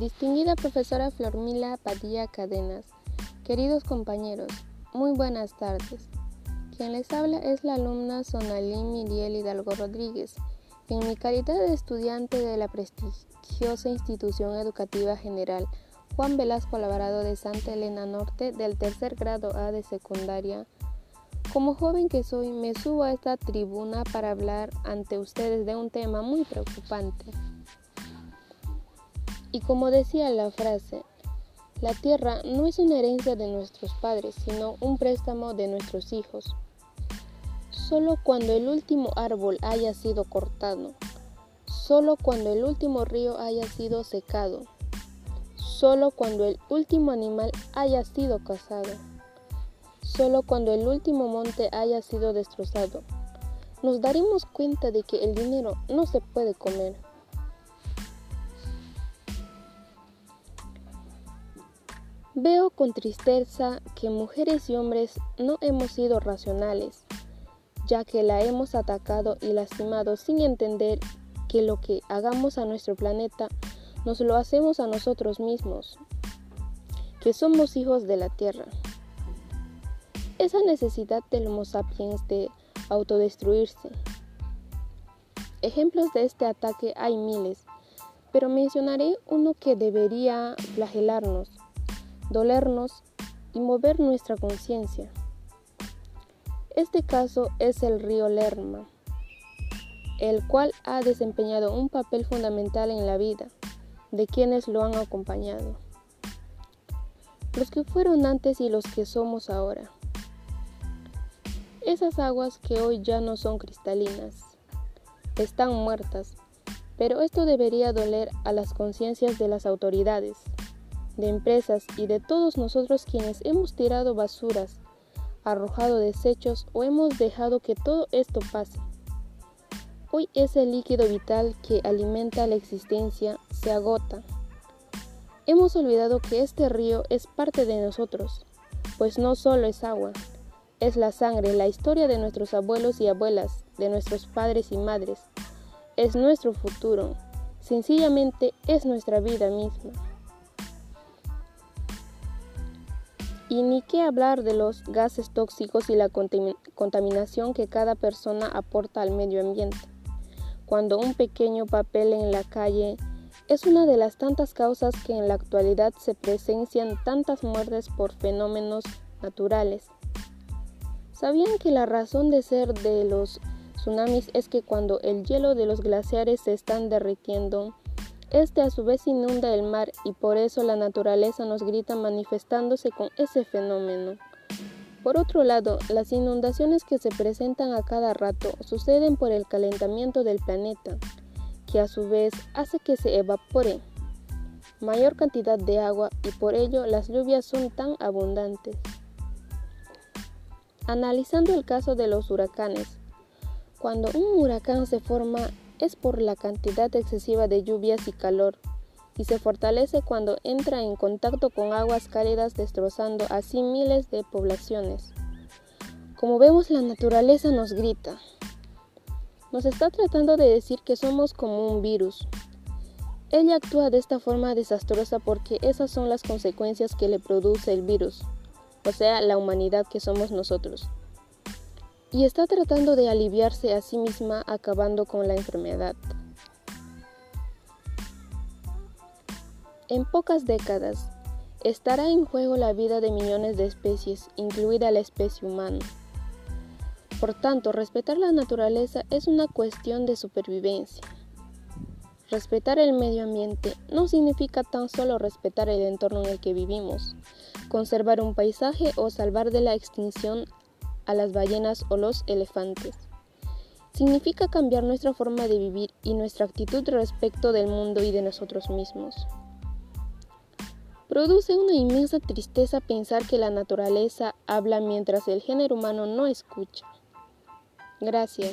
Distinguida profesora Flormila Padilla Cadenas, queridos compañeros, muy buenas tardes. Quien les habla es la alumna Sonalí Miriel Hidalgo Rodríguez, en mi calidad de estudiante de la prestigiosa institución educativa general Juan Velasco Alvarado de Santa Elena Norte del tercer grado A de secundaria. Como joven que soy, me subo a esta tribuna para hablar ante ustedes de un tema muy preocupante. Y como decía la frase, la tierra no es una herencia de nuestros padres, sino un préstamo de nuestros hijos. Solo cuando el último árbol haya sido cortado, solo cuando el último río haya sido secado, solo cuando el último animal haya sido cazado, solo cuando el último monte haya sido destrozado, nos daremos cuenta de que el dinero no se puede comer. Veo con tristeza que mujeres y hombres no hemos sido racionales, ya que la hemos atacado y lastimado sin entender que lo que hagamos a nuestro planeta nos lo hacemos a nosotros mismos, que somos hijos de la Tierra. Esa necesidad del Homo sapiens de autodestruirse. Ejemplos de este ataque hay miles, pero mencionaré uno que debería flagelarnos dolernos y mover nuestra conciencia. Este caso es el río Lerma, el cual ha desempeñado un papel fundamental en la vida de quienes lo han acompañado, los que fueron antes y los que somos ahora. Esas aguas que hoy ya no son cristalinas, están muertas, pero esto debería doler a las conciencias de las autoridades, de empresas y de todos nosotros quienes hemos tirado basuras, arrojado desechos o hemos dejado que todo esto pase. Hoy ese líquido vital que alimenta la existencia se agota. Hemos olvidado que este río es parte de nosotros, pues no solo es agua, es la sangre, la historia de nuestros abuelos y abuelas, de nuestros padres y madres. Es nuestro futuro, sencillamente es nuestra vida misma. Y ni qué hablar de los gases tóxicos y la contaminación que cada persona aporta al medio ambiente. Cuando un pequeño papel en la calle es una de las tantas causas que en la actualidad se presencian tantas muertes por fenómenos naturales. ¿Sabían que la razón de ser de los tsunamis es que cuando el hielo de los glaciares se están derritiendo, este a su vez inunda el mar y por eso la naturaleza nos grita manifestándose con ese fenómeno. Por otro lado, las inundaciones que se presentan a cada rato suceden por el calentamiento del planeta, que a su vez hace que se evapore mayor cantidad de agua y por ello las lluvias son tan abundantes. Analizando el caso de los huracanes, cuando un huracán se forma es por la cantidad excesiva de lluvias y calor, y se fortalece cuando entra en contacto con aguas cálidas destrozando así miles de poblaciones. Como vemos, la naturaleza nos grita. Nos está tratando de decir que somos como un virus. Ella actúa de esta forma desastrosa porque esas son las consecuencias que le produce el virus, o sea, la humanidad que somos nosotros y está tratando de aliviarse a sí misma acabando con la enfermedad. En pocas décadas, estará en juego la vida de millones de especies, incluida la especie humana. Por tanto, respetar la naturaleza es una cuestión de supervivencia. Respetar el medio ambiente no significa tan solo respetar el entorno en el que vivimos, conservar un paisaje o salvar de la extinción a las ballenas o los elefantes. Significa cambiar nuestra forma de vivir y nuestra actitud respecto del mundo y de nosotros mismos. Produce una inmensa tristeza pensar que la naturaleza habla mientras el género humano no escucha. Gracias.